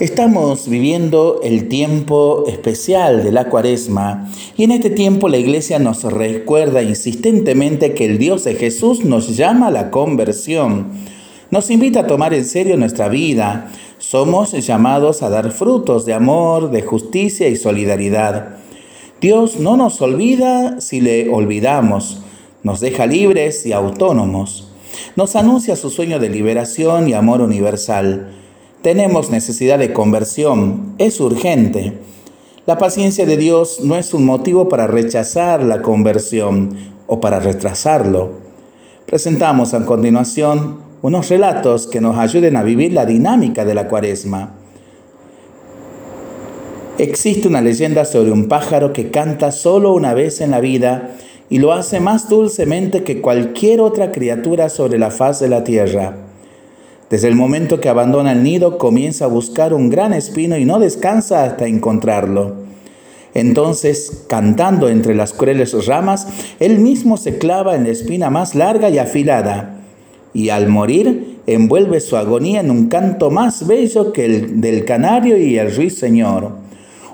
Estamos viviendo el tiempo especial de la cuaresma y en este tiempo la iglesia nos recuerda insistentemente que el Dios de Jesús nos llama a la conversión, nos invita a tomar en serio nuestra vida, somos llamados a dar frutos de amor, de justicia y solidaridad. Dios no nos olvida si le olvidamos, nos deja libres y autónomos, nos anuncia su sueño de liberación y amor universal tenemos necesidad de conversión, es urgente. La paciencia de Dios no es un motivo para rechazar la conversión o para retrasarlo. Presentamos a continuación unos relatos que nos ayuden a vivir la dinámica de la cuaresma. Existe una leyenda sobre un pájaro que canta solo una vez en la vida y lo hace más dulcemente que cualquier otra criatura sobre la faz de la tierra. Desde el momento que abandona el nido comienza a buscar un gran espino y no descansa hasta encontrarlo. Entonces, cantando entre las crueles ramas, él mismo se clava en la espina más larga y afilada, y al morir envuelve su agonía en un canto más bello que el del canario y el ruiseñor.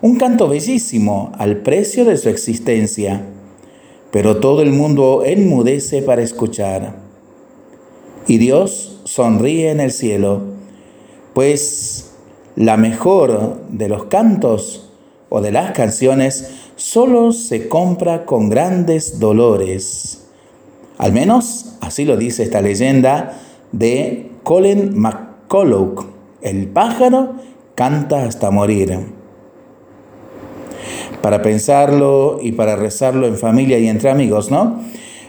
Un canto bellísimo al precio de su existencia. Pero todo el mundo enmudece para escuchar y Dios sonríe en el cielo, pues la mejor de los cantos o de las canciones solo se compra con grandes dolores. Al menos así lo dice esta leyenda de Colin McCulloch. El pájaro canta hasta morir. Para pensarlo y para rezarlo en familia y entre amigos, ¿no?